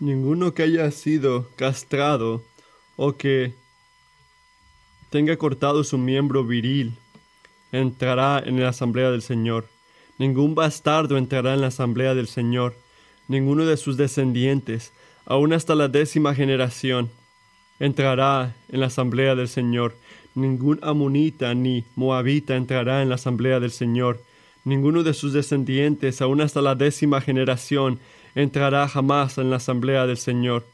Ninguno que haya sido castrado o que tenga cortado su miembro viril entrará en la asamblea del Señor. Ningún bastardo entrará en la asamblea del Señor, ninguno de sus descendientes, aun hasta la décima generación, entrará en la asamblea del Señor. Ningún amonita ni moabita entrará en la asamblea del Señor. Ninguno de sus descendientes, aun hasta la décima generación, entrará jamás en la asamblea del Señor,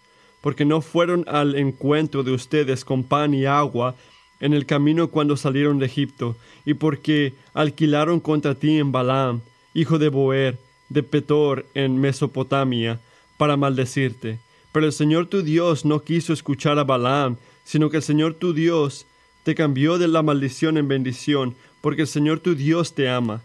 porque no fueron al encuentro de ustedes con pan y agua en el camino cuando salieron de Egipto, y porque alquilaron contra ti en Balaam, hijo de Boer, de Petor, en Mesopotamia, para maldecirte. Pero el Señor tu Dios no quiso escuchar a Balaam, sino que el Señor tu Dios te cambió de la maldición en bendición, porque el Señor tu Dios te ama.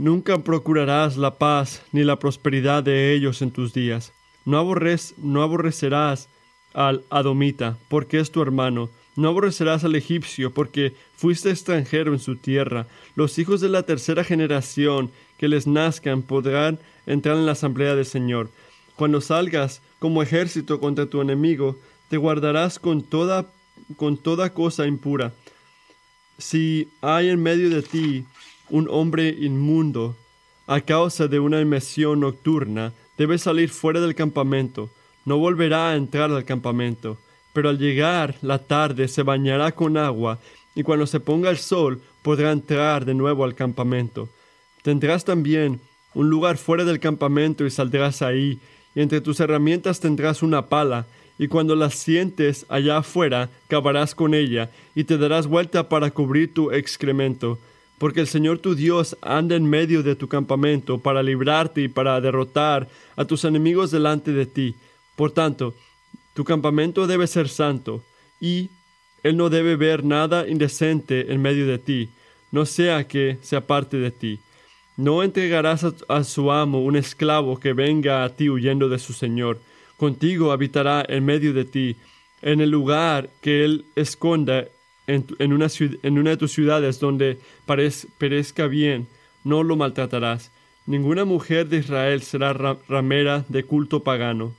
Nunca procurarás la paz ni la prosperidad de ellos en tus días. No, aborrecerás al Adomita, porque es tu hermano. No aborrecerás al egipcio, porque fuiste extranjero en su tierra. Los hijos de la tercera generación que les nazcan podrán entrar en la asamblea del Señor. Cuando salgas como ejército contra tu enemigo, te guardarás con toda, con toda cosa impura. Si hay en medio de ti un hombre inmundo, a causa de una inmersión nocturna, debe salir fuera del campamento. No volverá a entrar al campamento, pero al llegar la tarde se bañará con agua, y cuando se ponga el sol podrá entrar de nuevo al campamento. Tendrás también un lugar fuera del campamento y saldrás ahí, y entre tus herramientas tendrás una pala, y cuando la sientes allá afuera, cavarás con ella, y te darás vuelta para cubrir tu excremento porque el Señor tu Dios anda en medio de tu campamento para librarte y para derrotar a tus enemigos delante de ti. Por tanto, tu campamento debe ser santo, y Él no debe ver nada indecente en medio de ti, no sea que se aparte de ti. No entregarás a, a su amo un esclavo que venga a ti huyendo de su Señor. Contigo habitará en medio de ti, en el lugar que Él esconda en, una, de tus ciudades donde perezca bien, no lo maltratarás. Ninguna mujer de Israel será ramera de culto pagano.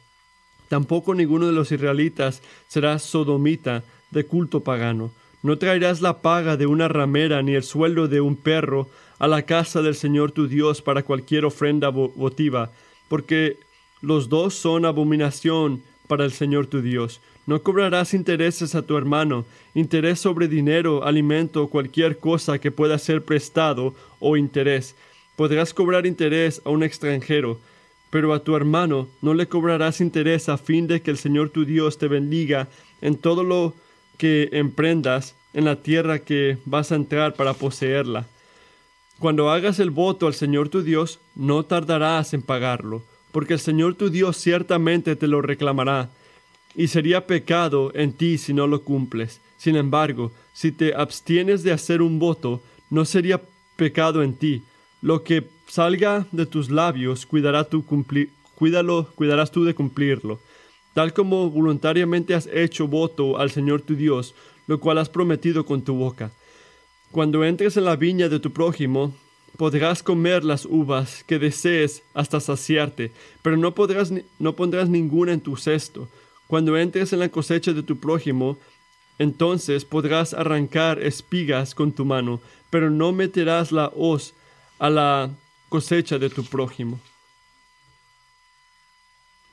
Tampoco ninguno de los israelitas será sodomita de culto pagano. No traerás la paga de una ramera ni el sueldo de un perro a la casa del Señor tu Dios para cualquier ofrenda votiva, porque los dos son abominación para el Señor tu Dios. No cobrarás intereses a tu hermano, interés sobre dinero, alimento o cualquier cosa que pueda ser prestado o interés. Podrás cobrar interés a un extranjero, pero a tu hermano no le cobrarás interés a fin de que el Señor tu Dios te bendiga en todo lo que emprendas en la tierra que vas a entrar para poseerla. Cuando hagas el voto al Señor tu Dios, no tardarás en pagarlo, porque el Señor tu Dios ciertamente te lo reclamará y sería pecado en ti si no lo cumples. Sin embargo, si te abstienes de hacer un voto, no sería pecado en ti. Lo que salga de tus labios cuidará tu cuidarás tú de cumplirlo, tal como voluntariamente has hecho voto al Señor tu Dios, lo cual has prometido con tu boca. Cuando entres en la viña de tu prójimo, podrás comer las uvas que desees hasta saciarte, pero no, podrás, no pondrás ninguna en tu cesto, cuando entres en la cosecha de tu prójimo, entonces podrás arrancar espigas con tu mano, pero no meterás la hoz a la cosecha de tu prójimo.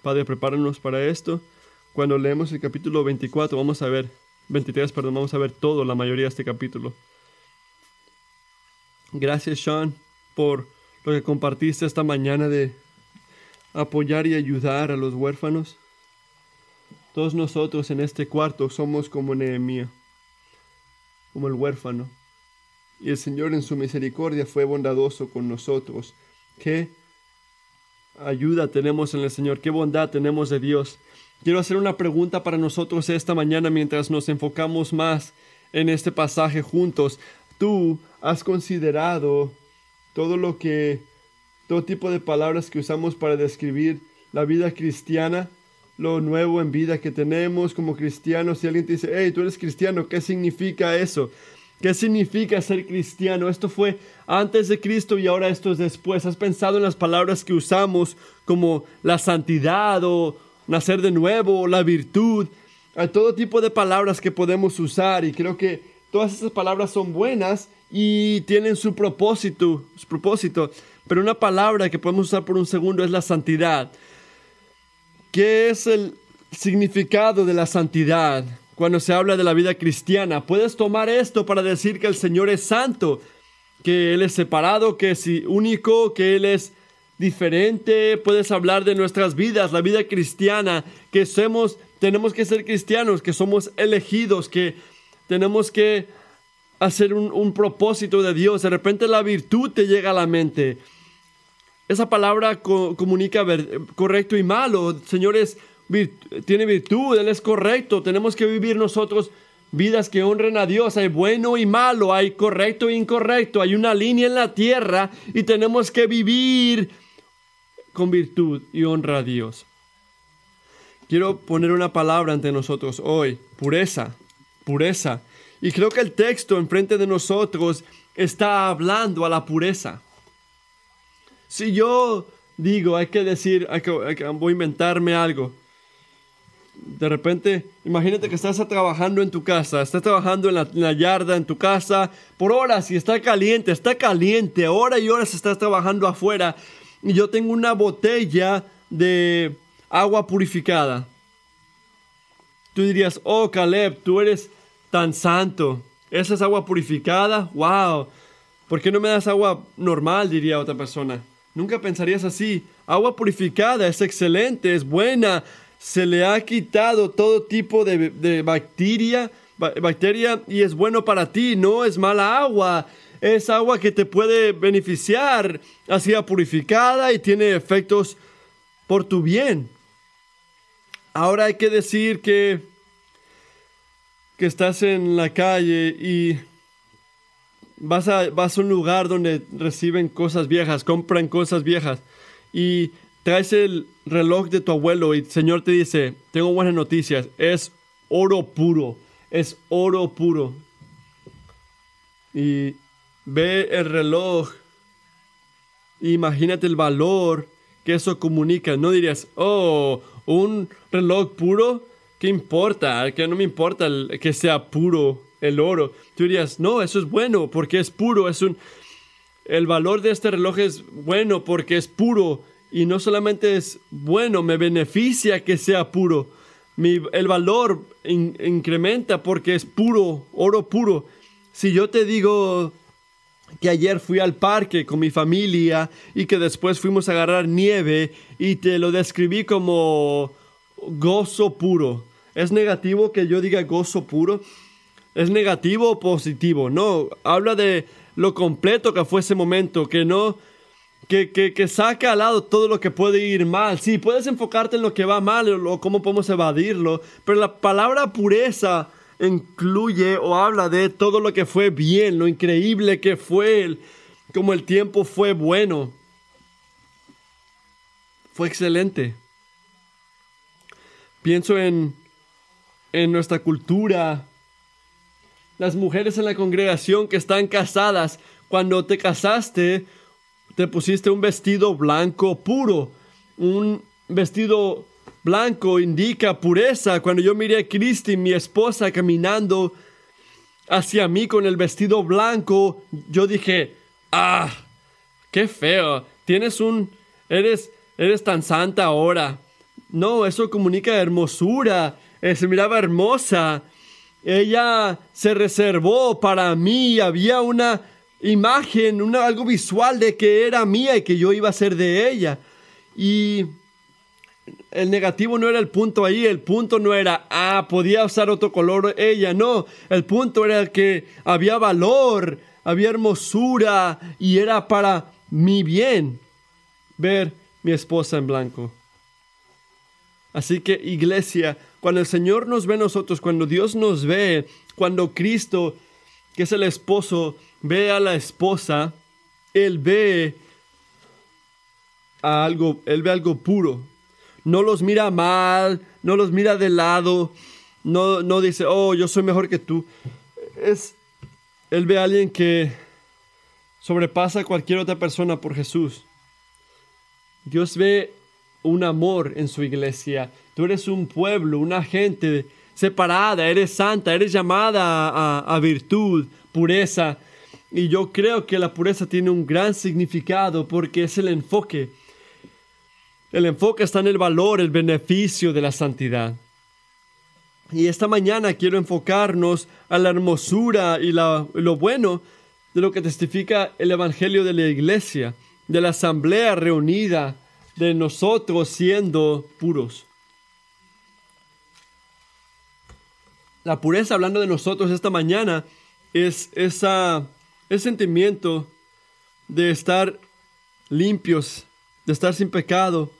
Padre, prepáranos para esto. Cuando leemos el capítulo 24, vamos a ver, 23, perdón, vamos a ver todo, la mayoría de este capítulo. Gracias, Sean, por lo que compartiste esta mañana de apoyar y ayudar a los huérfanos. Todos nosotros en este cuarto somos como Nehemías, como el huérfano. Y el Señor en su misericordia fue bondadoso con nosotros. Qué ayuda tenemos en el Señor, qué bondad tenemos de Dios. Quiero hacer una pregunta para nosotros esta mañana mientras nos enfocamos más en este pasaje juntos. ¿Tú has considerado todo lo que, todo tipo de palabras que usamos para describir la vida cristiana? Lo nuevo en vida que tenemos como cristianos. Si alguien te dice, hey, tú eres cristiano, ¿qué significa eso? ¿Qué significa ser cristiano? Esto fue antes de Cristo y ahora esto es después. ¿Has pensado en las palabras que usamos como la santidad o, nacer de nuevo, la virtud. Hay todo tipo de palabras que podemos usar y creo que todas esas palabras son buenas y tienen su propósito, su propósito. Pero una palabra que podemos usar por un segundo es la santidad. ¿Qué es el significado de la santidad cuando se habla de la vida cristiana? Puedes tomar esto para decir que el Señor es santo, que Él es separado, que es único, que Él es diferente. Puedes hablar de nuestras vidas, la vida cristiana, que somos, tenemos que ser cristianos, que somos elegidos, que tenemos que hacer un, propósito de Dios. De repente la virtud te llega a la mente. Esa palabra comunica correcto y malo. Señores, tiene virtud, Él es correcto. Tenemos que vivir nosotros vidas que honren a Dios. Hay bueno y malo, hay correcto e incorrecto. Hay una línea en la tierra y tenemos que vivir con virtud y honra a Dios. Quiero poner una palabra ante nosotros hoy, pureza, pureza. Y creo que el texto enfrente de nosotros está hablando a la pureza. Si yo digo, hay que decir, voy a inventarme algo. De repente, imagínate que estás trabajando en tu casa, estás trabajando en la, yarda, en tu casa, por horas y está caliente, está caliente, horas y horas estás trabajando afuera y yo tengo una botella de agua purificada. Tú dirías, oh Caleb, tú eres tan santo. ¿Esa es agua purificada? ¡Wow! ¿Por qué no me das agua normal? diría otra persona. Nunca pensarías así. Agua purificada es excelente, es buena. Se le ha quitado todo tipo de, bacteria, bacteria y es bueno para ti. No es mala agua. Es agua que te puede beneficiar. Así purificada y tiene efectos por tu bien. Ahora hay que decir que que estás en la calle y vas a, vas a un lugar donde reciben cosas viejas, compran cosas viejas y traes el reloj de tu abuelo y el Señor te dice, tengo buenas noticias, es oro puro, es oro puro. Y ve el reloj, imagínate el valor que eso comunica. No dirías, oh, un reloj puro ¿Qué importa? Que no me importa que sea puro el oro. Tú dirías, no, eso es bueno porque es puro. Es un, el valor de este reloj es bueno porque es puro. Y no solamente es bueno, me beneficia que sea puro. El valor incrementa porque es puro, oro puro. Si yo te digo que ayer fui al parque con mi familia y que después fuimos a agarrar nieve y te lo describí como gozo puro. ¿Es negativo que yo diga gozo puro? ¿Es negativo o positivo? No, habla de lo completo que fue ese momento, que no, que, que, saca al lado todo lo que puede ir mal. Sí, puedes enfocarte en lo que va mal o cómo podemos evadirlo, pero la palabra pureza incluye o habla de todo lo que fue bien, lo increíble que fue, como el tiempo fue bueno. Fue excelente. Pienso en, en nuestra cultura. Las mujeres en la congregación que están casadas, cuando te casaste, te pusiste un vestido blanco puro. Un vestido blanco indica pureza. Cuando yo miré a Cristi, mi esposa, caminando hacia mí con el vestido blanco, yo dije, ah, qué feo. Tienes un, eres, eres tan santa ahora. No, eso comunica hermosura. Eh, se miraba hermosa. Ella se reservó para mí. Había una imagen, una, algo visual de que era mía y que yo iba a ser de ella. Y el negativo no era el punto ahí, el punto no era, ah, podía usar otro color ella, no, el punto era que había valor, había hermosura y era para mi bien ver mi esposa en blanco. Así que iglesia, cuando el Señor nos ve a nosotros, cuando Dios nos ve, cuando Cristo, que es el esposo, ve a la esposa, Él ve algo, Él ve algo puro. No los mira mal, no los mira de lado, no, no dice, oh, yo soy mejor que tú. Es, Él ve a alguien que sobrepasa a cualquier otra persona por Jesús. Dios ve un amor en su iglesia. Tú eres un pueblo, una gente separada, eres santa, eres llamada a, virtud, pureza. Y yo creo que la pureza tiene un gran significado porque es el enfoque. El enfoque está en el valor, el beneficio de la santidad. Y esta mañana quiero enfocarnos a la hermosura y lo bueno de lo que testifica el Evangelio de la iglesia, de la asamblea reunida, de nosotros siendo puros. La pureza, hablando de nosotros esta mañana, es esa, ese sentimiento de estar limpios, de estar sin pecado,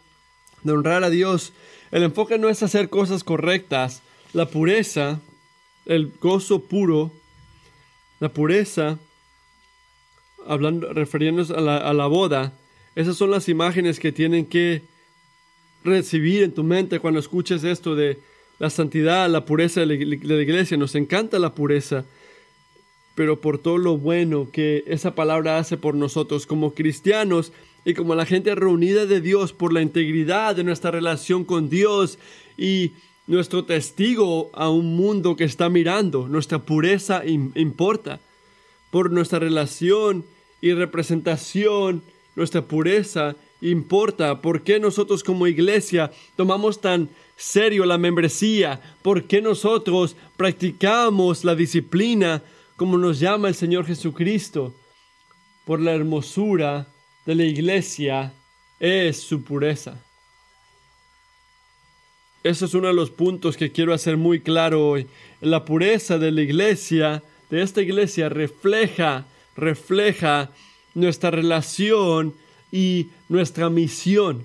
de honrar a Dios. El enfoque no es hacer cosas correctas. La pureza, el gozo puro, la pureza, hablando, refiriéndonos a la, a la boda, esas son las imágenes que tienen que recibir en tu mente cuando escuches esto de la santidad, la pureza de la, iglesia. Nos encanta la pureza, pero por todo lo bueno que esa palabra hace por nosotros como cristianos y como la gente reunida de Dios, por la integridad de nuestra relación con Dios y nuestro testigo a un mundo que está mirando. Nuestra pureza importa. Por nuestra relación y representación, nuestra pureza importa. ¿Por qué nosotros como iglesia tomamos tan serio la membresía? ¿Por qué nosotros practicamos la disciplina como nos llama el Señor Jesucristo? Por la hermosura de la iglesia es su pureza. Eso es uno de los puntos que quiero hacer muy claro hoy. La pureza de la iglesia, de esta iglesia, refleja, refleja nuestra relación y nuestra misión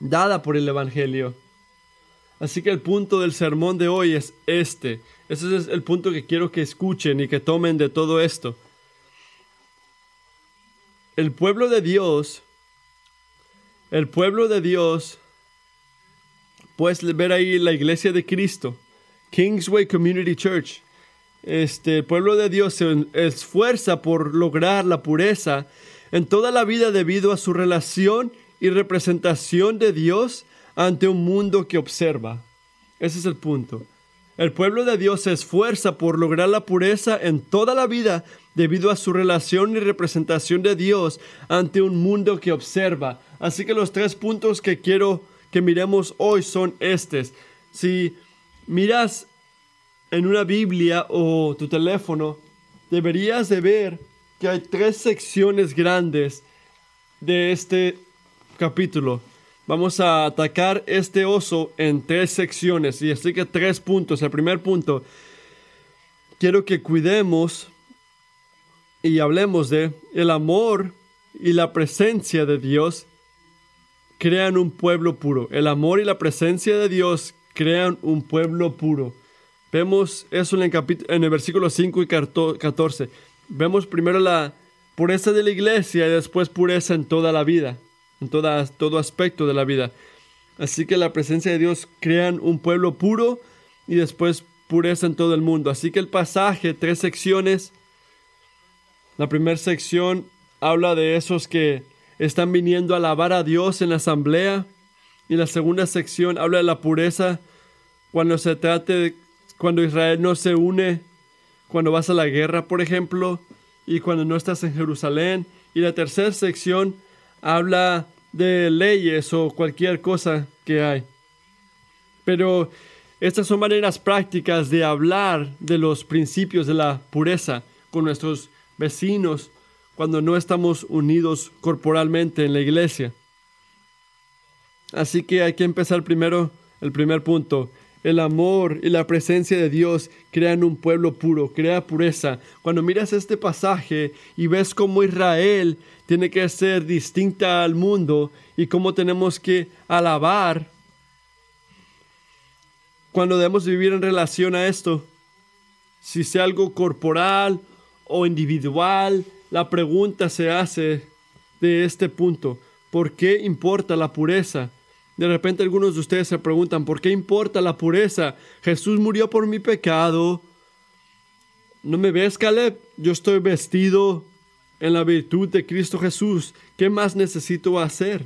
dada por el Evangelio. Así que el punto del sermón de hoy es este. Ese es el punto que quiero que escuchen y que tomen de todo esto. El pueblo de Dios, el pueblo de Dios, puedes ver ahí la iglesia de Cristo, Kingsway Community Church. Este el pueblo de Dios se esfuerza por lograr la pureza en toda la vida debido a su relación y representación de Dios ante un mundo que observa. Ese es el punto. El pueblo de Dios se esfuerza por lograr la pureza en toda la vida debido a su relación y representación de Dios ante un mundo que observa. Así que los tres puntos que quiero que miremos hoy son estos. Si miras en una Biblia o tu teléfono, deberías de ver que hay tres secciones grandes de este capítulo. Vamos a atacar este oso en tres secciones y así que tres puntos. El primer punto, quiero que cuidemos y hablemos de el amor y la presencia de Dios crean un pueblo puro. El amor y la presencia de Dios crean un pueblo puro. Vemos eso en el, en el versículo 5 y 14 vemos primero la pureza de la iglesia y después pureza en toda la vida, en todo aspecto de la vida. Así que la presencia de Dios crean un pueblo puro y después pureza en todo el mundo. Así que el pasaje, tres secciones. La primera sección habla de esos que están viniendo a alabar a Dios en la asamblea. Y la segunda sección habla de la pureza cuando se trate cuando Israel no se une cuando vas a la guerra, por ejemplo, y cuando no estás en Jerusalén. Y la tercera sección habla de leyes o cualquier cosa que hay. Pero estas son maneras prácticas de hablar de los principios de la pureza con nuestros vecinos cuando no estamos unidos corporalmente en la iglesia. Así que hay que empezar primero el primer punto, el amor y la presencia de Dios crean un pueblo puro, crea pureza. Cuando miras este pasaje y ves cómo Israel tiene que ser distinta al mundo y cómo tenemos que alabar, cuando debemos vivir en relación a esto, si sea algo corporal o individual, la pregunta se hace de este punto, ¿por qué importa la pureza? De repente algunos de ustedes se preguntan, ¿por qué importa la pureza? Jesús murió por mi pecado. ¿No me ves, Caleb? Yo estoy vestido en la virtud de Cristo Jesús. ¿Qué más necesito hacer?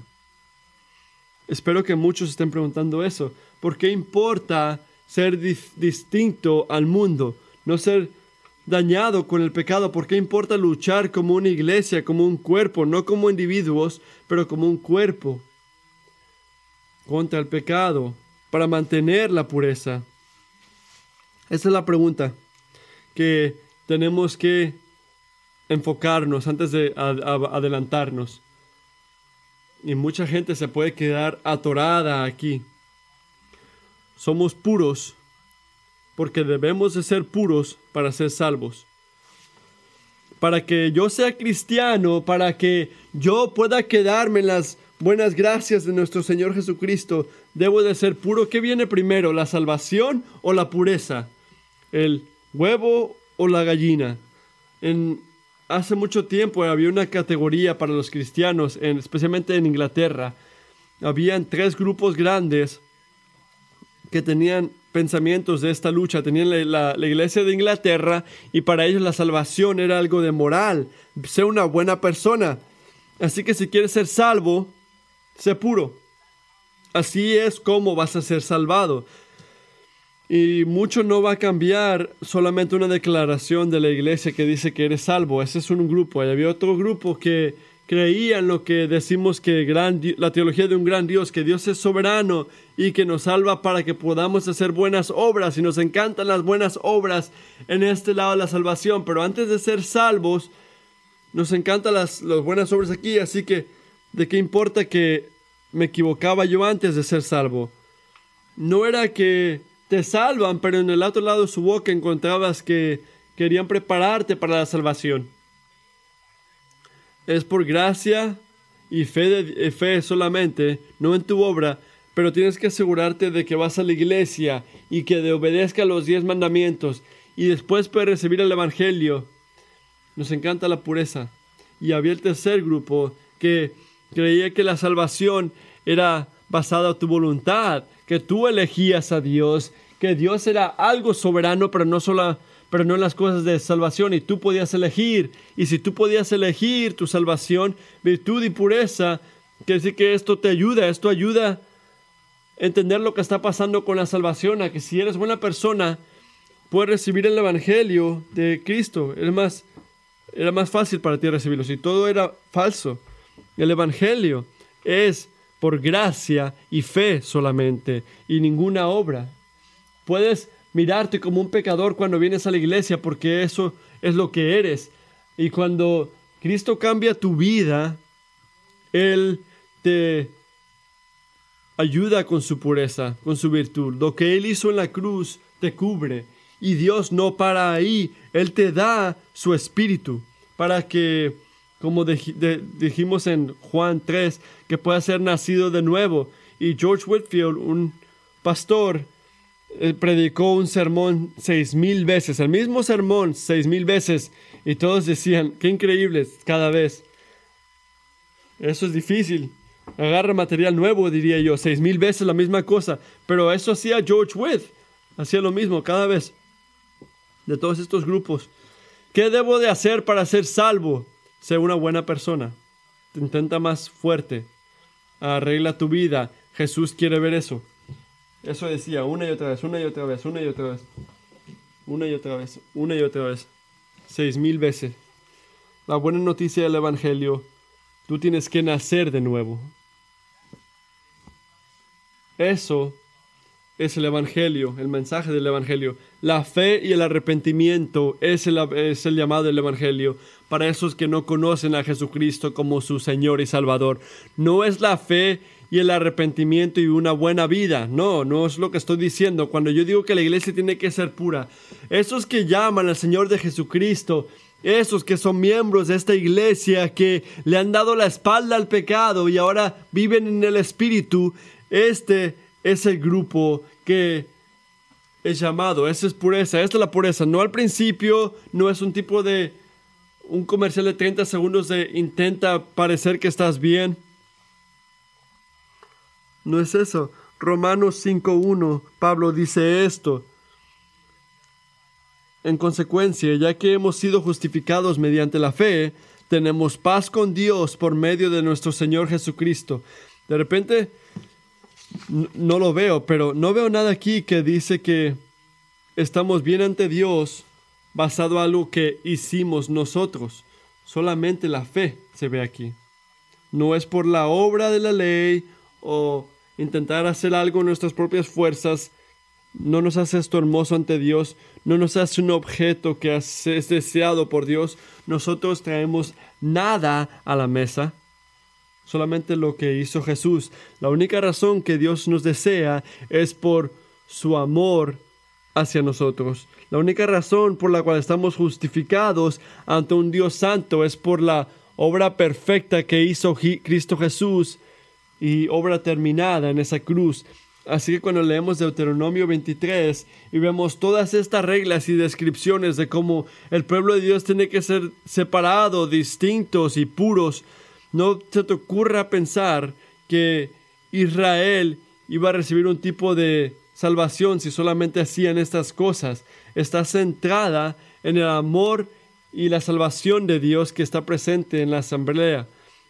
Espero que muchos estén preguntando eso. ¿Por qué importa ser distinto al mundo? No ser dañado con el pecado. ¿Por qué importa luchar como una iglesia, como un cuerpo, no como individuos, pero como un cuerpo contra el pecado para mantener la pureza? Esa es la pregunta que tenemos que enfocarnos antes de adelantarnos. Y mucha gente se puede quedar atorada aquí. Somos puros porque debemos de ser puros para ser salvos. Para que yo sea cristiano, para que yo pueda quedarme en las buenas gracias de nuestro Señor Jesucristo, debo de ser puro. ¿Qué viene primero, la salvación o la pureza? ¿El huevo o la gallina? En hace mucho tiempo había una categoría para los cristianos, especialmente en Inglaterra. Habían tres grupos grandes que tenían pensamientos de esta lucha. Tenían la, la, iglesia de Inglaterra y para ellos la salvación era algo de moral, ser una buena persona. Así que si quieres ser salvo, sé puro. Así es como vas a ser salvado. Y mucho no va a cambiar solamente una declaración de la iglesia que dice que eres salvo. Ese es un grupo. Y había otro grupo que creía en lo que decimos que la teología de un gran Dios, que Dios es soberano y que nos salva para que podamos hacer buenas obras. Y nos encantan las buenas obras en este lado de la salvación. Pero antes de ser salvos, nos encantan las, las buenas obras aquí. Así que, ¿de qué importa que me equivocaba yo antes de ser salvo? No era que te salvan, pero en el otro lado de su boca encontrabas que querían prepararte para la salvación. Es por gracia y fe, de, eh, fe solamente, no en tu obra, pero tienes que asegurarte de que vas a la iglesia y que de obedezca los diez mandamientos y después puedes recibir el Evangelio. Nos encanta la pureza. Y había el tercer grupo que creía que la salvación era basada en tu voluntad, que tú elegías a Dios, que Dios era algo soberano, pero no solo pero no en las cosas de salvación y tú podías elegir. Y si tú podías elegir tu salvación, virtud y pureza, quiere decir que esto te ayuda, esto ayuda a entender lo que está pasando con la salvación, a que si eres buena persona, puedes recibir el Evangelio de Cristo. Es más, era más fácil para ti recibirlo. Si todo era falso, el Evangelio es por gracia y fe solamente y ninguna obra. Puedes mirarte como un pecador cuando vienes a la iglesia porque eso es lo que eres. Y cuando Cristo cambia tu vida, Él te ayuda con su pureza, con su virtud. Lo que Él hizo en la cruz te cubre. Y Dios no para ahí, Él te da su espíritu para que, como dijimos en Juan 3, que pueda ser nacido de nuevo. Y George Whitfield, un pastor, él predicó un sermón seis mil veces, el mismo sermón seis mil veces, y todos decían, qué increíble cada vez. Eso es difícil. Agarra material nuevo, diría yo, seis mil veces la misma cosa. Pero eso hacía George Witt, hacía lo mismo cada vez. De todos estos grupos. ¿Qué debo de hacer para ser salvo? Ser una buena persona. Intenta más fuerte. Arregla tu vida. Jesús quiere ver eso. Eso decía una y otra vez, una y otra vez, una y otra vez. Una y otra vez, una y otra vez. Seis mil veces. La buena noticia del Evangelio, tú tienes que nacer de nuevo. Eso es el Evangelio, el mensaje del Evangelio. La fe y el arrepentimiento es el, es el, llamado del Evangelio para esos que no conocen a Jesucristo como su Señor y Salvador. No es la fe y el arrepentimiento y una buena vida. No, no es lo que estoy diciendo. Cuando yo digo que la iglesia tiene que ser pura, esos que llaman al Señor de Jesucristo, esos que son miembros de esta iglesia, que le han dado la espalda al pecado y ahora viven en el Espíritu, este es el grupo que es llamado. Esa es pureza, esta es la pureza. No al principio, no es un tipo de un comercial de 30 segundos de intenta parecer que estás bien. No es eso. Romanos 5.1, Pablo dice esto. En consecuencia, ya que hemos sido justificados mediante la fe, tenemos paz con Dios por medio de nuestro Señor Jesucristo. De repente, no lo veo, pero no veo nada aquí que dice que estamos bien ante Dios basado en algo que hicimos nosotros. Solamente la fe se ve aquí. No es por la obra de la ley o intentar hacer algo en nuestras propias fuerzas. No nos hace esto hermoso ante Dios. No nos hace un objeto que es deseado por Dios. Nosotros traemos nada a la mesa solamente lo que hizo Jesús. La única razón que Dios nos desea es por su amor hacia nosotros. La única razón por la cual estamos justificados ante un Dios santo es por la obra perfecta que hizo Cristo Jesús y obra terminada en esa cruz. Así que cuando leemos Deuteronomio 23 y vemos todas estas reglas y descripciones de cómo el pueblo de Dios tiene que ser separado, distintos y puros, no se te ocurra pensar que Israel iba a recibir un tipo de salvación si solamente hacían estas cosas. Está centrada en el amor y la salvación de Dios que está presente en la asamblea.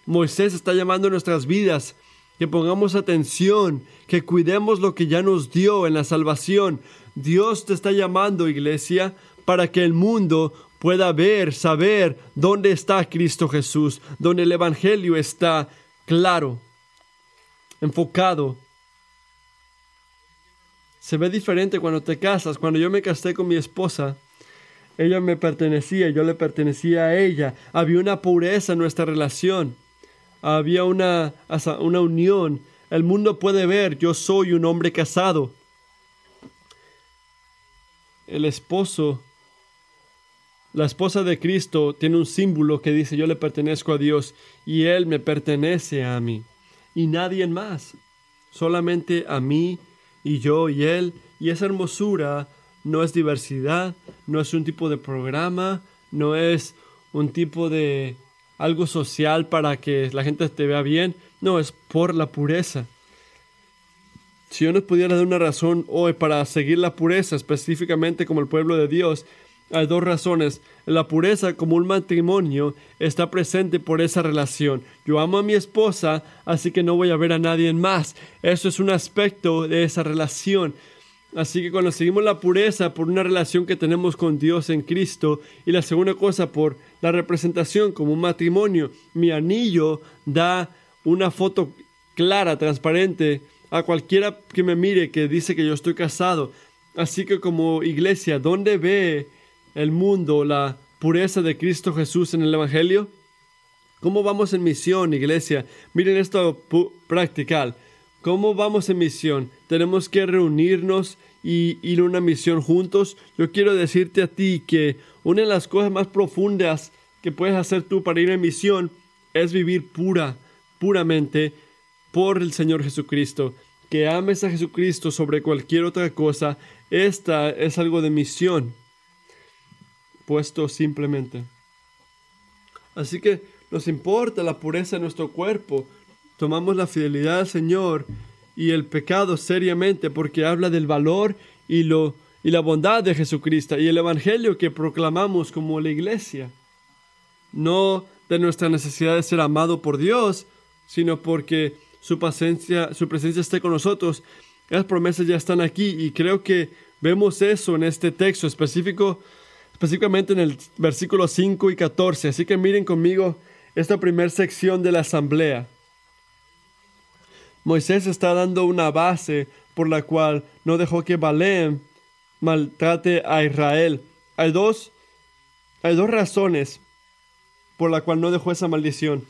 Moisés está llamando a nuestras vidas que pongamos atención, que cuidemos lo que ya nos dio en la salvación. Dios te está llamando, iglesia, para que el mundo pueda ver, saber dónde está Cristo Jesús, donde el Evangelio está claro, enfocado. Se ve diferente cuando te casas. Cuando yo me casé con mi esposa, ella me pertenecía, yo le pertenecía a ella. Había una pureza en nuestra relación. Había una, una unión. El mundo puede ver, yo soy un hombre casado. El esposo la esposa de Cristo tiene un símbolo que dice yo le pertenezco a Dios y Él me pertenece a mí. Y nadie más, solamente a mí y yo y Él y esa hermosura no es diversidad, no es un tipo de programa, no es un tipo de algo social para que la gente te vea bien, no, es por la pureza. Si yo nos pudiera dar una razón hoy para seguir la pureza, específicamente como el pueblo de Dios, hay dos razones. La pureza como un matrimonio está presente por esa relación. Yo amo a mi esposa, así que no voy a ver a nadie más. Eso es un aspecto de esa relación. Así que cuando seguimos la pureza por una relación que tenemos con Dios en Cristo y la segunda cosa por la representación como un matrimonio, mi anillo da una foto clara, transparente a cualquiera que me mire que dice que yo estoy casado. Así que como iglesia, ¿dónde ve el mundo la pureza de Cristo Jesús en el Evangelio? ¿Cómo vamos en misión, iglesia? Miren esto practical. ¿Cómo vamos en misión? Tenemos que reunirnos y ir a una misión juntos. Yo quiero decirte a ti que una de las cosas más profundas que puedes hacer tú para ir en misión es vivir pura, puramente por el Señor Jesucristo. Que ames a Jesucristo sobre cualquier otra cosa. Esta es algo de misión puesto simplemente. Así que nos importa la pureza de nuestro cuerpo. Tomamos la fidelidad al Señor y el pecado seriamente porque habla del valor y, lo, y la bondad de Jesucristo y el Evangelio que proclamamos como la iglesia. No de nuestra necesidad de ser amado por Dios, sino porque su, paciencia, su presencia esté con nosotros. Las promesas ya están aquí y creo que vemos eso en este texto específico específicamente en el versículo 5 y 14. Así que miren conmigo esta primera sección de la asamblea. Moisés está dando una base por la cual no dejó que Balaam maltrate a Israel. Hay dos, hay dos razones por la cual no dejó esa maldición.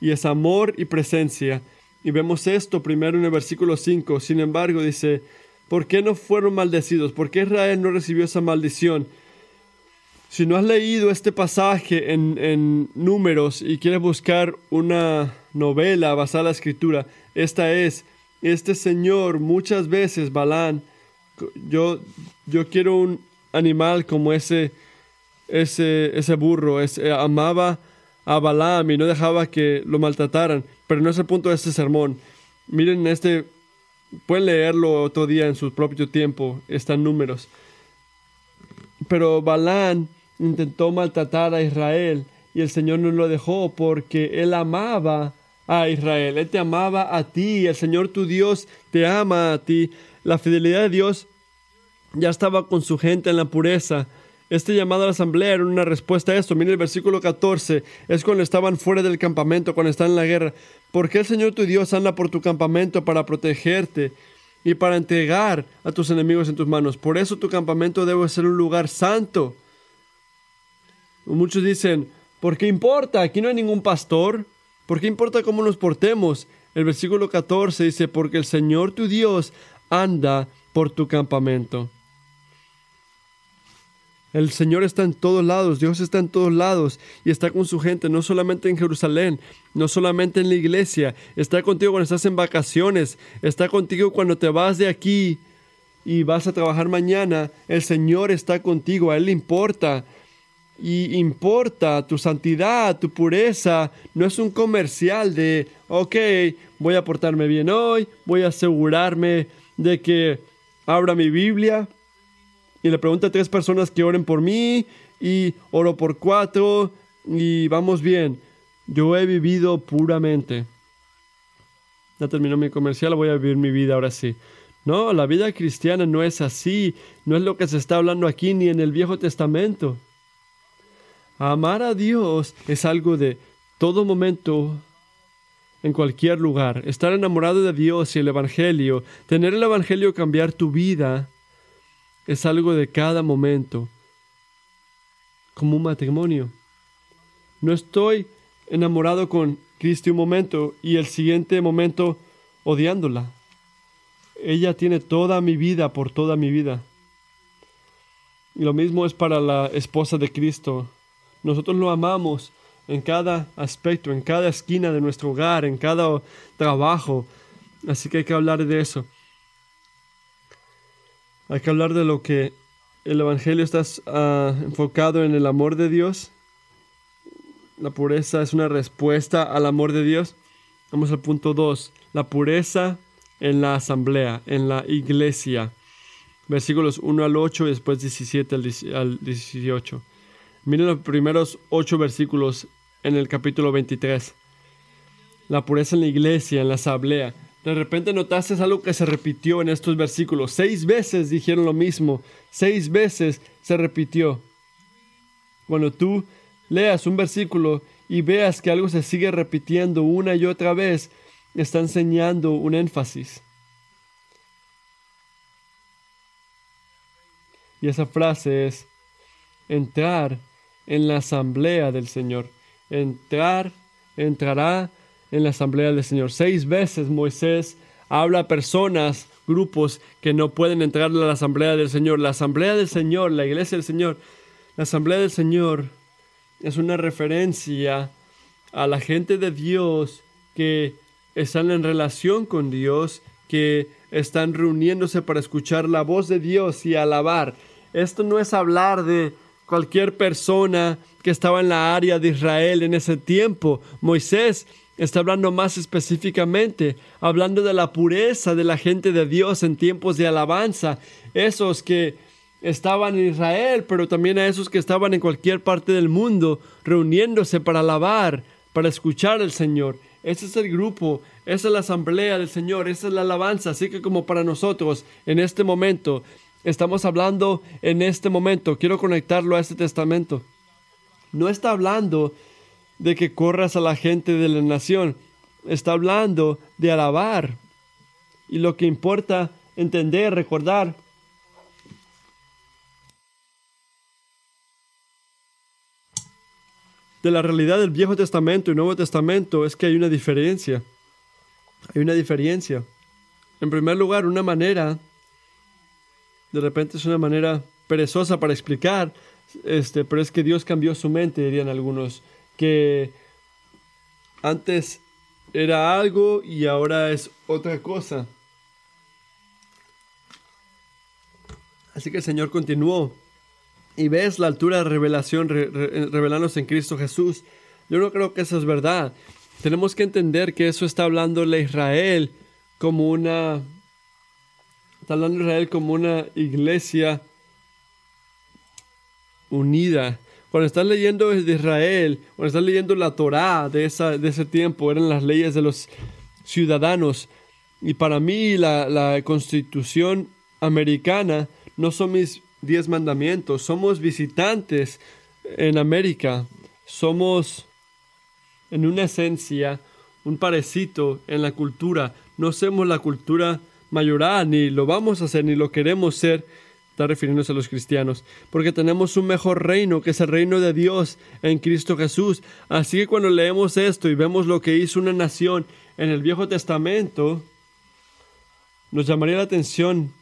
Y es amor y presencia. Y vemos esto primero en el versículo 5. Sin embargo, dice, ¿Por qué no fueron maldecidos? ¿Por qué Israel no recibió esa maldición? Si no has leído este pasaje en, números y quieres buscar una novela basada en la escritura, esta es, este señor muchas veces, Balán, yo, yo quiero un animal como ese, ese, ese burro, ese, amaba a Balaam y no dejaba que lo maltrataran, pero no es el punto de este sermón. Miren este Pueden leerlo otro día en su propio tiempo, están números. Pero Balán intentó maltratar a Israel y el Señor no lo dejó porque él amaba a Israel. Él te amaba a ti, el Señor tu Dios te ama a ti. La fidelidad de Dios ya estaba con su gente en la pureza. Este llamado a la asamblea era una respuesta a esto. Mira el versículo 14. Es cuando estaban fuera del campamento, cuando están en la guerra. Porque el Señor tu Dios anda por tu campamento para protegerte y para entregar a tus enemigos en tus manos. Por eso tu campamento debe ser un lugar santo. Muchos dicen, ¿por qué importa? Aquí no hay ningún pastor. ¿Por qué importa cómo nos portemos? El versículo 14 dice, porque el Señor tu Dios anda por tu campamento. El Señor está en todos lados, Dios está en todos lados y está con su gente, no solamente en Jerusalén, no solamente en la iglesia, está contigo cuando estás en vacaciones, está contigo cuando te vas de aquí y vas a trabajar mañana, el Señor está contigo, a Él le importa y importa tu santidad, tu pureza, no es un comercial de, ok, voy a portarme bien hoy, voy a asegurarme de que abra mi Biblia y le pregunta a tres personas que oren por mí y oro por cuatro y vamos bien. Yo he vivido puramente. Ya terminó mi comercial, voy a vivir mi vida ahora sí. No, la vida cristiana no es así, no es lo que se está hablando aquí ni en el Viejo Testamento. Amar a Dios es algo de todo momento, en cualquier lugar. Estar enamorado de Dios y el Evangelio, tener el Evangelio cambiar tu vida, es algo de cada momento, como un matrimonio. No estoy enamorado con Cristo un momento y el siguiente momento odiándola. Ella tiene toda mi vida por toda mi vida. Y lo mismo es para la esposa de Cristo. Nosotros lo amamos en cada aspecto, en cada esquina de nuestro hogar, en cada trabajo. Así que hay que hablar de eso. Hay que hablar de lo que el Evangelio está ah, enfocado en el amor de Dios. La pureza es una respuesta al amor de Dios. Vamos al punto 2. La pureza en la asamblea, en la iglesia. Versículos 1 al 8 y después 17 al 18. Miren los primeros 8 versículos en el capítulo 23. La pureza en la iglesia, en la asamblea. De repente notaste algo que se repitió en estos versículos. Seis veces dijeron lo mismo. Seis veces se repitió. Cuando tú leas un versículo y veas que algo se sigue repitiendo una y otra vez, está enseñando un énfasis. Y esa frase es entrar en la asamblea del Señor. Entrar, entrará en la asamblea del Señor. Seis veces Moisés habla a personas, grupos que no pueden entrar a la asamblea del Señor. La asamblea del Señor, la iglesia del Señor, la asamblea del Señor es una referencia a la gente de Dios que están en relación con Dios, que están reuniéndose para escuchar la voz de Dios y alabar. Esto no es hablar de cualquier persona que estaba en la área de Israel en ese tiempo. Moisés Está hablando más específicamente, hablando de la pureza de la gente de Dios en tiempos de alabanza, esos que estaban en Israel, pero también a esos que estaban en cualquier parte del mundo, reuniéndose para alabar, para escuchar al Señor. Ese es el grupo, esa es la asamblea del Señor, esa es la alabanza. Así que como para nosotros, en este momento, estamos hablando en este momento, quiero conectarlo a este testamento. No está hablando de que corras a la gente de la nación. Está hablando de alabar. Y lo que importa entender, recordar, de la realidad del Viejo Testamento y Nuevo Testamento es que hay una diferencia. Hay una diferencia. En primer lugar, una manera, de repente es una manera perezosa para explicar, este, pero es que Dios cambió su mente, dirían algunos que antes era algo y ahora es otra cosa. Así que el Señor continuó. Y ves la altura de revelación revelándose en Cristo Jesús. Yo no creo que eso es verdad. Tenemos que entender que eso está hablando a Israel como una. Está hablando Israel como una iglesia unida Cuando estás leyendo de Israel, cuando estás leyendo la Torá de, ese tiempo, eran las leyes de los ciudadanos. Y para mí la, la constitución americana no son mis diez mandamientos, somos visitantes en América, somos en una esencia un parecito en la cultura, no somos la cultura mayoral, ni lo vamos a hacer, ni lo queremos ser, está refiriéndose a los cristianos, porque tenemos un mejor reino, que es el reino de Dios en Cristo Jesús. Así que cuando leemos esto y vemos lo que hizo una nación en el Viejo Testamento, nos llamaría la atención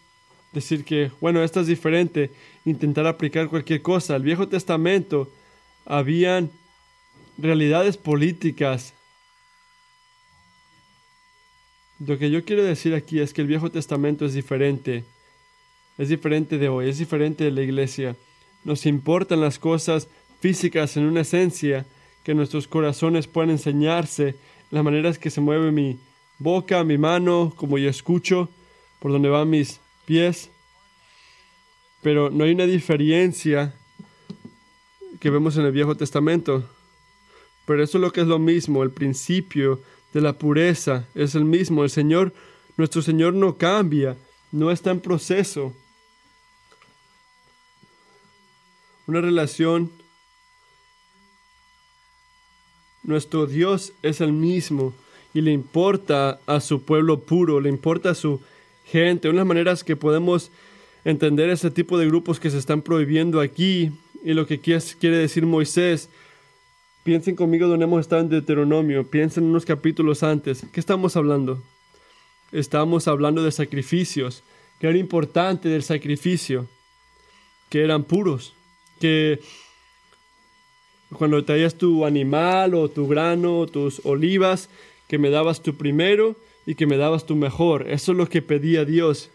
decir que, bueno, esto es diferente, intentar aplicar cualquier cosa. El Viejo Testamento habían realidades políticas. Lo que yo quiero decir aquí es que el Viejo Testamento es diferente es diferente de hoy, es diferente de la iglesia. Nos importan las cosas físicas en una esencia, que nuestros corazones puedan enseñarse, las maneras que se mueve mi boca, mi mano, como yo escucho, por donde van mis pies. Pero no hay una diferencia que vemos en el Viejo Testamento. Pero eso es lo que es lo mismo, el principio de la pureza es el mismo. El Señor, nuestro Señor no cambia, no está en proceso. Una relación. Nuestro Dios es el mismo y le importa a su pueblo puro, le importa a su gente. Una de las maneras que podemos entender ese tipo de grupos que se están prohibiendo aquí y lo que quiere decir Moisés. Piensen conmigo donde hemos estado en Deuteronomio, piensen unos capítulos antes. ¿Qué estamos hablando? Estamos hablando de sacrificios, que era importante del sacrificio, que eran puros que cuando traías tu animal o tu grano o tus olivas, que me dabas tu primero y que me dabas tu mejor. Eso es lo que pedía Dios.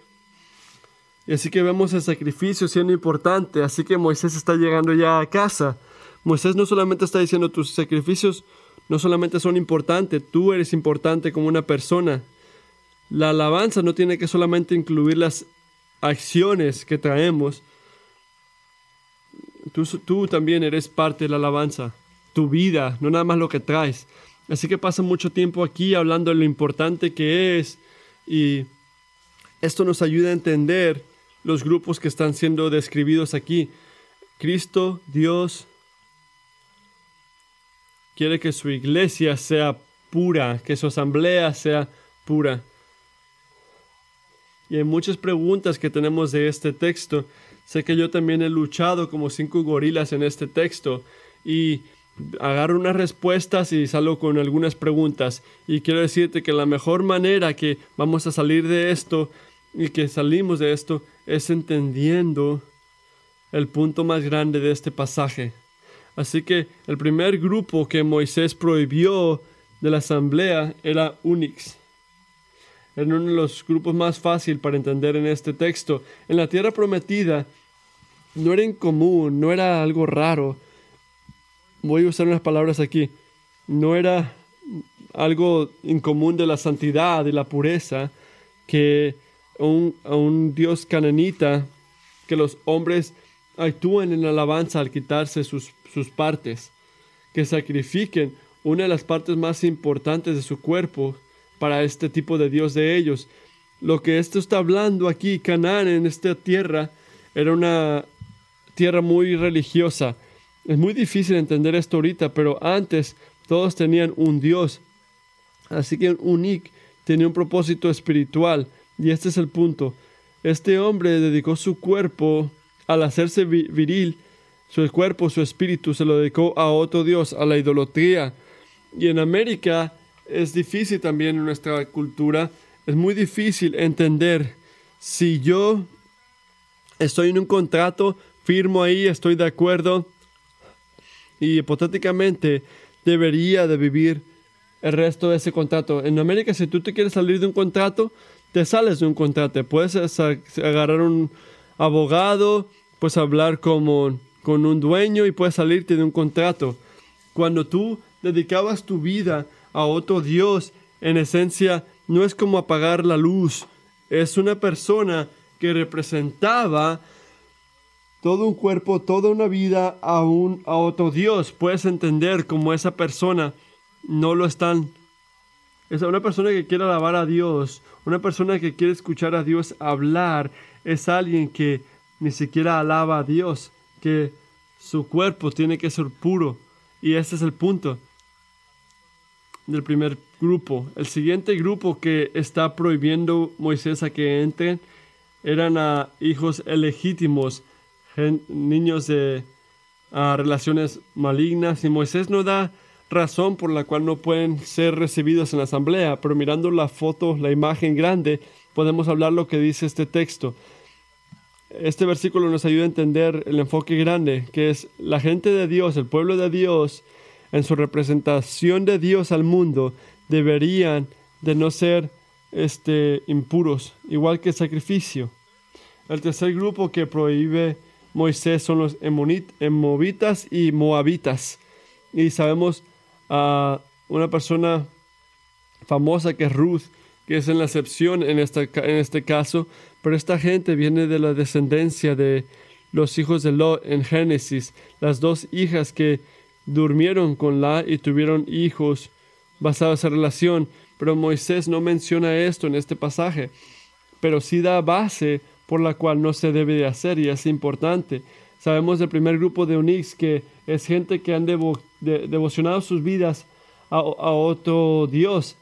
Y así que vemos el sacrificio siendo importante. Así que Moisés está llegando ya a casa. Moisés no solamente está diciendo tus sacrificios no solamente son importantes, tú eres importante como una persona. La alabanza no tiene que solamente incluir las acciones que traemos, Tú, también eres parte de la alabanza, tu vida, no nada más lo que traes. Así que pasa mucho tiempo aquí hablando de lo importante que es y esto nos ayuda a entender los grupos que están siendo describidos aquí. Cristo, Dios, quiere que su iglesia sea pura, que su asamblea sea pura. Y hay muchas preguntas que tenemos de este texto Sé que yo también he luchado como cinco gorilas en este texto y agarro unas respuestas y salgo con algunas preguntas. Y quiero decirte que la mejor manera que vamos a salir de esto y que salimos de esto es entendiendo el punto más grande de este pasaje. Así que el primer grupo que Moisés prohibió de la asamblea era Unix. Era uno de los grupos más fácil para entender en este texto. En la tierra prometida no era incomún, no era algo raro. Voy a usar unas palabras aquí. No era algo incomún de la santidad, de la pureza, que un, a un Dios cananita, que los hombres actúen en alabanza al quitarse sus, sus partes, que sacrifiquen una de las partes más importantes de su cuerpo para este tipo de Dios de ellos. Lo que esto está hablando aquí, Canaán en esta tierra, era una tierra muy religiosa. Es muy difícil entender esto ahorita, pero antes todos tenían un Dios. Así que Unik tenía un propósito espiritual. Y este es el punto. Este hombre dedicó su cuerpo al hacerse viril, su cuerpo, su espíritu, se lo dedicó a otro Dios, a la idolatría. Y en América es difícil también en nuestra cultura, es muy difícil entender si yo estoy en un contrato firmo ahí, estoy de acuerdo y hipotéticamente debería de vivir el resto de ese contrato. En América, si tú te quieres salir de un contrato, te sales de un contrato. Puedes agarrar un abogado, puedes hablar como, con un dueño y puedes salirte de un contrato. Cuando tú dedicabas tu vida a otro Dios, en esencia, no es como apagar la luz. Es una persona que representaba todo un cuerpo, toda una vida a, un, a otro Dios. Puedes entender cómo esa persona no lo están. Es una persona que quiere alabar a Dios, una persona que quiere escuchar a Dios hablar, es alguien que ni siquiera alaba a Dios, que su cuerpo tiene que ser puro. Y ese es el punto del primer grupo. El siguiente grupo que está prohibiendo Moisés a que entren eran hijos ilegítimos, niños de relaciones malignas. Y Moisés no da razón por la cual no pueden ser recibidos en la asamblea, pero mirando la foto, la imagen grande, podemos hablar lo que dice este texto. Este versículo nos ayuda a entender el enfoque grande, que es la gente de Dios, el pueblo de Dios, en su representación de Dios al mundo, deberían de no ser este, impuros, igual que el sacrificio. El tercer grupo que prohíbe Moisés son los emovitas y moabitas. Y sabemos a una persona famosa que es Ruth, que es en la excepción en, esta, en este caso, pero esta gente viene de la descendencia de los hijos de Lot en Génesis, las dos hijas que durmieron con La y tuvieron hijos basados en esa relación, pero Moisés no menciona esto en este pasaje, pero sí da base por la cual no se debe de hacer y es importante. Sabemos del primer grupo de Unix que es gente que han devocionado sus vidas a, a otro Dios,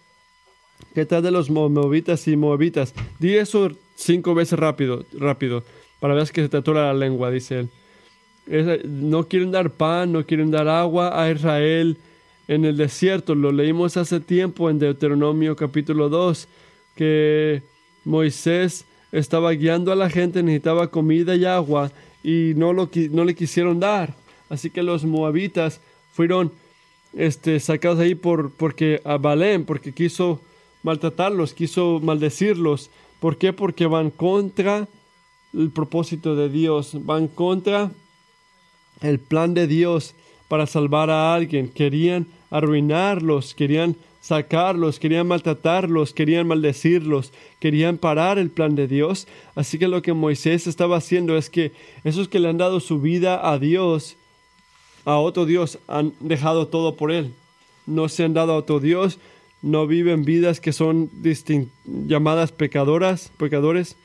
¿Qué tal de los moabitas y moabitas? Di eso cinco veces rápido, rápido, para ver que se te atora la lengua, dice él. No quieren dar pan, no quieren dar agua a Israel en el desierto. Lo leímos hace tiempo en Deuteronomio capítulo 2, que Moisés estaba guiando a la gente, necesitaba comida y agua y no, lo, no le quisieron dar. Así que los moabitas fueron este, sacados ahí por, porque a Balén, porque quiso maltratarlos, quiso maldecirlos. ¿Por qué? Porque van contra el propósito de Dios, van contra el plan de Dios para salvar a alguien. Querían arruinarlos, querían sacarlos, querían maltratarlos, querían maldecirlos, querían parar el plan de Dios. Así que lo que Moisés estaba haciendo es que esos que le han dado su vida a Dios, a otro Dios, han dejado todo por él. No se han dado a otro Dios, no viven vidas que son llamadas pecadoras, pecadores.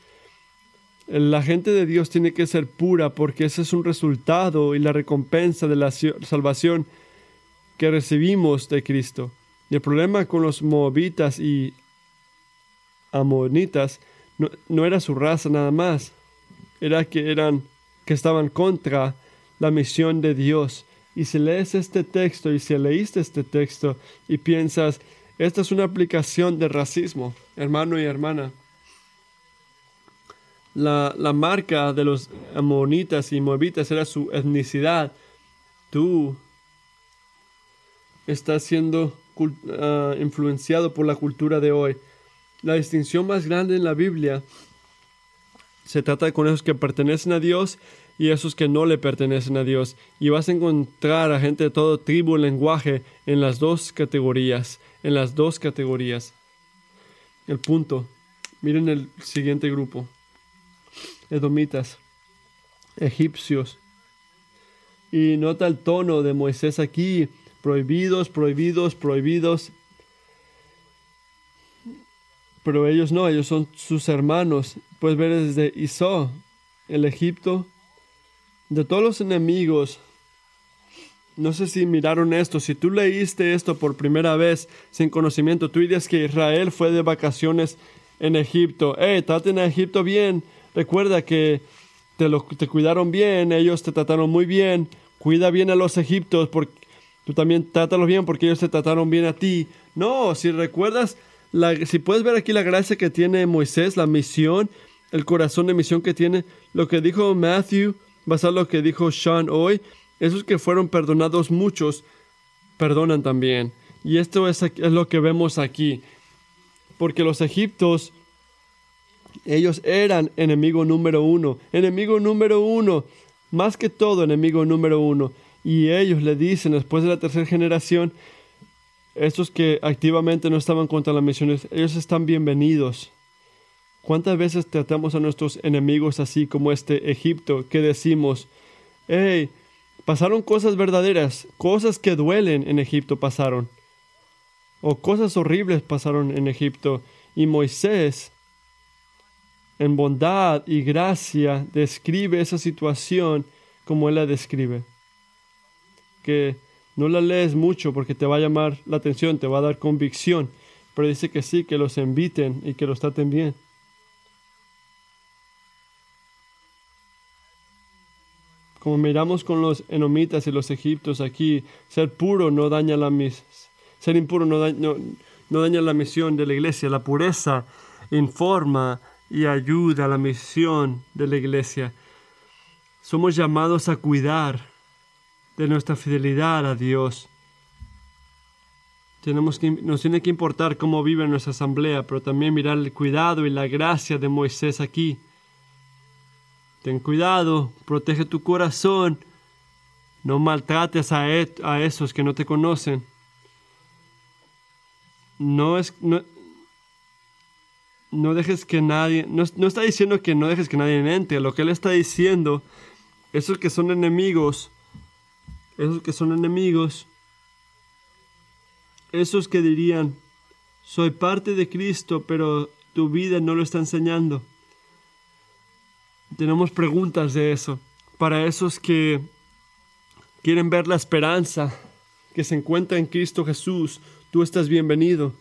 La gente de Dios tiene que ser pura porque ese es un resultado y la recompensa de la salvación que recibimos de Cristo. Y el problema con los moabitas y amonitas no, no era su raza nada más, era que eran que estaban contra la misión de Dios. Y si lees este texto y si leíste este texto y piensas, esta es una aplicación de racismo, hermano y hermana. La, marca de los amonitas y moabitas era su etnicidad. Tú estás siendo ah, influenciado por la cultura de hoy. La distinción más grande en la Biblia se trata con esos que pertenecen a Dios y esos que no le pertenecen a Dios. Y vas a encontrar a gente de todo tribu lenguaje en las dos categorías en las dos categorías. El punto. Miren el siguiente grupo. Edomitas, egipcios. Y nota el tono de Moisés aquí. Prohibidos, prohibidos, prohibidos. Pero ellos no, ellos son sus hermanos. Puedes ver desde Isó, el Egipto. De todos los enemigos no sé si miraron esto, si tú leíste esto por primera vez sin conocimiento, tú dirías que Israel fue de vacaciones en Egipto. Eh, traten a Egipto bien. Recuerda que te, lo, te cuidaron bien, ellos te trataron muy bien. Cuida bien a los egiptos, porque tú también trátalos bien porque ellos te trataron bien a ti. No, si recuerdas, si puedes ver aquí la gracia que tiene Moisés, la misión, el corazón de misión que tiene, lo que dijo Matthew, basado en lo que dijo Sean hoy, esos que fueron perdonados muchos, perdonan también. Y esto es, lo que vemos aquí. Porque los egiptos, ellos eran enemigo número uno. Enemigo número uno. Más que todo enemigo número uno. Y ellos le dicen, después de la tercera generación, estos que activamente no estaban contra las misiones, ellos están bienvenidos. ¿Cuántas veces tratamos a nuestros enemigos así como este Egipto que decimos, hey, pasaron cosas verdaderas, cosas que duelen en Egipto pasaron, o cosas horribles pasaron en Egipto, y Moisés, en bondad y gracia, describe esa situación como él la describe. Que no la lees mucho porque te va a llamar la atención, te va a dar convicción, pero dice que sí, que los inviten y que los traten bien. Como miramos con los enomitas y los egipcios aquí, ser puro no daña la ser impuro no, no daña la misión de la iglesia. La pureza informa y ayuda a la misión de la iglesia. Somos llamados a cuidar de nuestra fidelidad a Dios. Tenemos que, nos tiene que importar cómo vive nuestra asamblea, pero también mirar el cuidado y la gracia de Moisés aquí. Ten cuidado, protege tu corazón, no maltrates a, a esos que no te conocen. No es, no, no dejes que nadie, no, no, está diciendo que no dejes que nadie entre, lo que él está diciendo, esos que son enemigos, esos que son enemigos, esos que dirían, soy parte de Cristo, pero tu vida no lo está enseñando. Tenemos preguntas de eso. Para esos que quieren ver la esperanza que se encuentra en Cristo Jesús, tú estás bienvenido.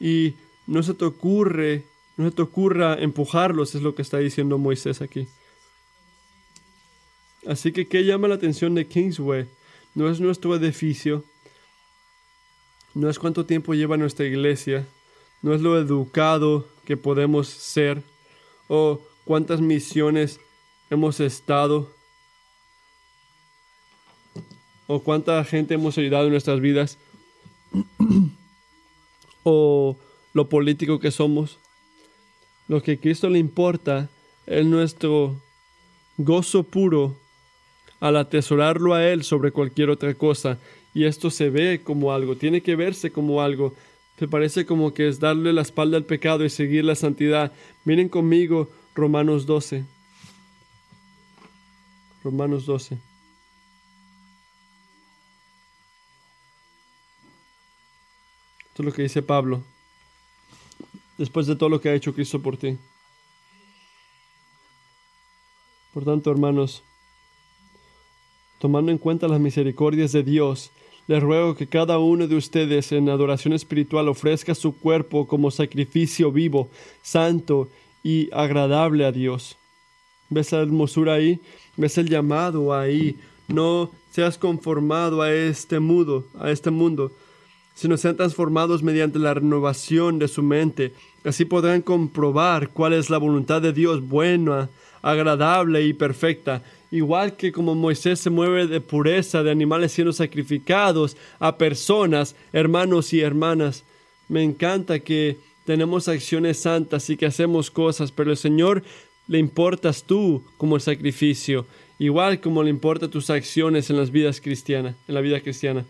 Y no se te ocurre, no te ocurra empujarlos, es lo que está diciendo Moisés aquí. Así que, ¿qué llama la atención de Kingsway? no es nuestro edificio, no es cuánto tiempo lleva nuestra iglesia, no es lo educado que podemos ser o cuántas misiones hemos estado o cuánta gente hemos ayudado en nuestras vidas o lo político que somos. Lo que a Cristo le importa es nuestro gozo puro al atesorarlo a Él sobre cualquier otra cosa. Y esto se ve como algo, tiene que verse como algo. Se parece como que es darle la espalda al pecado y seguir la santidad. Miren conmigo Romanos 12. Romanos 12. Esto es lo que dice Pablo. Después de todo lo que ha hecho Cristo por ti. Por tanto, hermanos, tomando en cuenta las misericordias de Dios, les ruego que cada uno de ustedes en adoración espiritual ofrezca su cuerpo como sacrificio vivo, santo y agradable a Dios. ¿Ves la hermosura ahí? ¿Ves el llamado ahí? No seas conformado a este mundo, a este mundo, sino sean transformados mediante la renovación de su mente. Así podrán comprobar cuál es la voluntad de Dios buena, agradable y perfecta igual que como Moisés se mueve de pureza de animales siendo sacrificados a personas, hermanos y hermanas. Me encanta que tenemos acciones santas y que hacemos cosas, pero el Señor le importas tú como el sacrificio, igual como le importa tus acciones en las vidas cristianas, en la vida cristiana.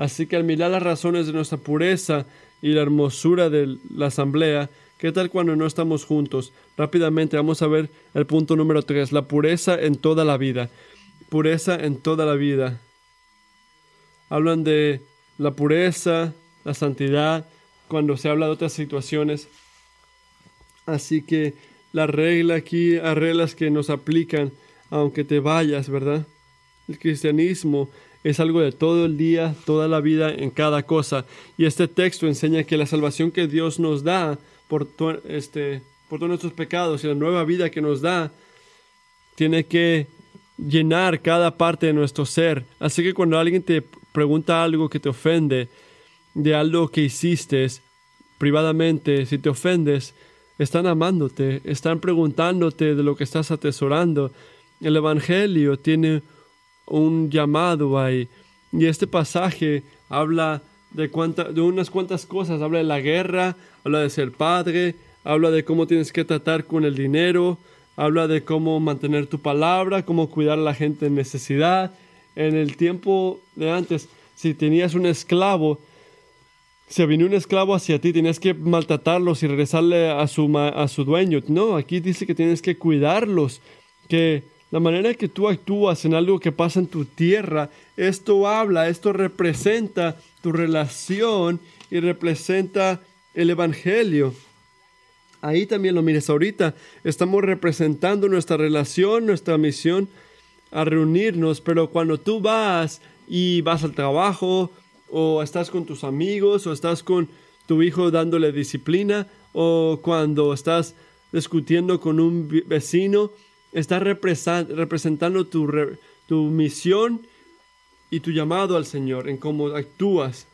Así que al mirar las razones de nuestra pureza y la hermosura de la asamblea, ¿Qué tal cuando no estamos juntos? Rápidamente vamos a ver el punto número 3, la pureza en toda la vida. Pureza en toda la vida. Hablan de la pureza, la santidad, cuando se habla de otras situaciones. Así que la regla aquí, hay reglas que nos aplican aunque te vayas, ¿verdad? El cristianismo es algo de todo el día, toda la vida, en cada cosa. Y este texto enseña que la salvación que Dios nos da por, este, por todos nuestros pecados y la nueva vida que nos da, tiene que llenar cada parte de nuestro ser. Así que cuando alguien te pregunta algo que te ofende, de algo que hiciste privadamente, si te ofendes, están amándote, están preguntándote de lo que estás atesorando. El Evangelio tiene un llamado ahí. Y este pasaje habla de, de unas cuantas cosas. Habla de la guerra, habla de ser padre, habla de cómo tienes que tratar con el dinero, habla de cómo mantener tu palabra, cómo cuidar a la gente en necesidad. En el tiempo de antes, si tenías un esclavo, si viene un esclavo hacia ti, tienes que maltratarlos y regresarle a su, a su dueño. No, aquí dice que tienes que cuidarlos, que la manera que tú actúas en algo que pasa en tu tierra, esto habla, esto representa tu relación y representa el Evangelio. Ahí también lo mires ahorita. Estamos representando nuestra relación, nuestra misión a reunirnos, pero cuando tú vas y vas al trabajo o estás con tus amigos o estás con tu hijo dándole disciplina o cuando estás discutiendo con un vecino, estás representando tu, misión y tu llamado al Señor en cómo actúas.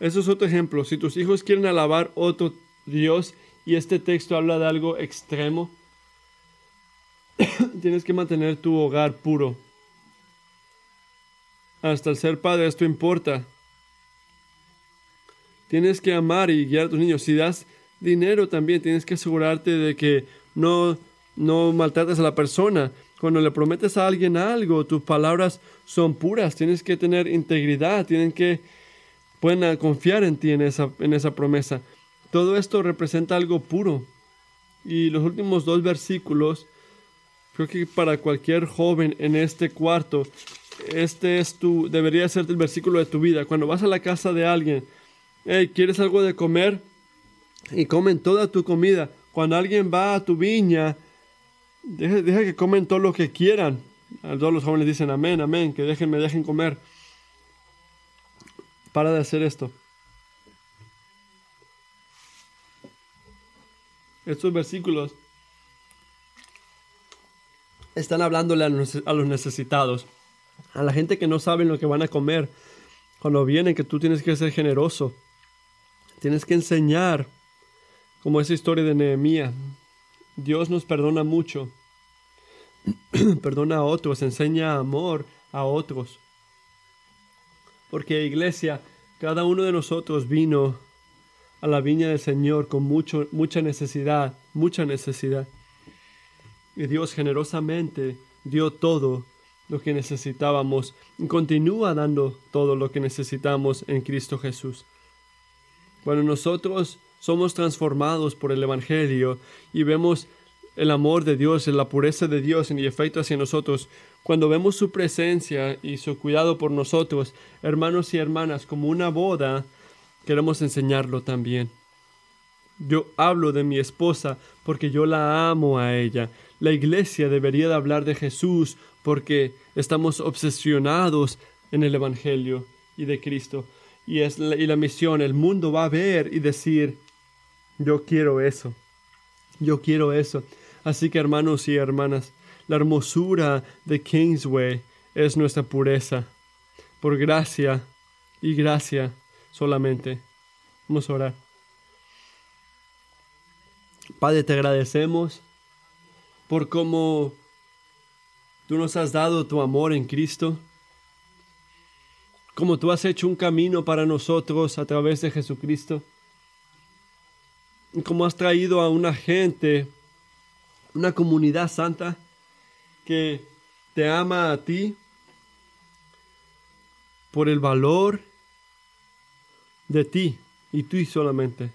Eso es otro ejemplo. Si tus hijos quieren alabar otro Dios y este texto habla de algo extremo, tienes que mantener tu hogar puro. Hasta el ser padre esto importa. Tienes que amar y guiar a tus niños. Si das dinero también, tienes que asegurarte de que no, no maltrates a la persona. Cuando le prometes a alguien algo, tus palabras son puras. Tienes que tener integridad. Tienen que pueden confiar en ti en esa, en esa promesa. Todo esto representa algo puro. Y los últimos dos versículos, creo que para cualquier joven en este cuarto, este es tu, debería ser el versículo de tu vida. Cuando vas a la casa de alguien, hey, ¿quieres algo de comer? Y comen toda tu comida. Cuando alguien va a tu viña, deja, que comen todo lo que quieran. Todos los jóvenes dicen amén, amén, que dejen, me dejen comer. Para de hacer esto. Estos versículos están hablándole a los necesitados a la gente que no sabe lo que van a comer, cuando vienen, que tú tienes que ser generoso, tienes que enseñar, como esa historia de Nehemías. Dios nos perdona mucho, perdona a otros, enseña amor a otros. Porque iglesia, cada uno de nosotros vino a la viña del Señor con mucho, mucha necesidad, mucha necesidad. Y Dios generosamente dio todo lo que necesitábamos y continúa dando todo lo que necesitamos en Cristo Jesús. Cuando nosotros somos transformados por el Evangelio y vemos el amor de Dios, la pureza de Dios en el efecto hacia nosotros, cuando vemos su presencia y su cuidado por nosotros, hermanos y hermanas, como una boda, queremos enseñarlo también. Yo hablo de mi esposa porque yo la amo a ella. La iglesia debería de hablar de Jesús porque estamos obsesionados en el Evangelio y de Cristo. Y, es y la misión, el mundo va a ver y decir, yo quiero eso, yo quiero eso. Así que hermanos y hermanas, la hermosura de Kingsway es nuestra pureza. Por gracia y gracia solamente. Vamos a orar. Padre, te agradecemos por cómo Tú nos has dado tu amor en Cristo. Como tú has hecho un camino para nosotros a través de Jesucristo. Como has traído a una gente, una comunidad santa que te ama a ti por el valor de ti y tú solamente.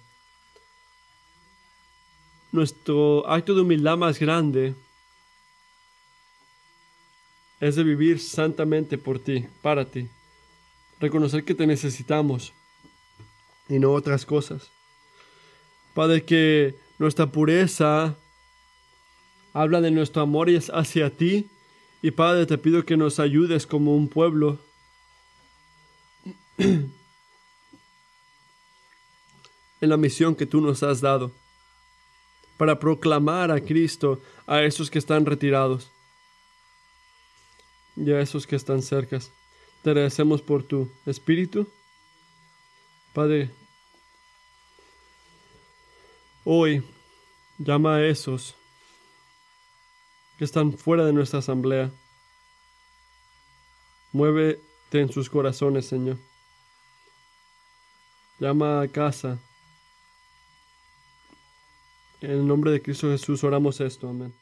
Nuestro acto de humildad más grande es de vivir santamente por ti, para ti. Reconocer que te necesitamos y no otras cosas. Padre, que nuestra pureza habla de nuestro amor hacia ti. Y Padre, te pido que nos ayudes como un pueblo en la misión que tú nos has dado para proclamar a Cristo a esos que están retirados y a esos que están cerca. Te agradecemos por tu espíritu. Padre, hoy llama a esos que están fuera de nuestra asamblea. Muévete en sus corazones, Señor. Llama a casa. En el nombre de Cristo Jesús oramos esto. Amén.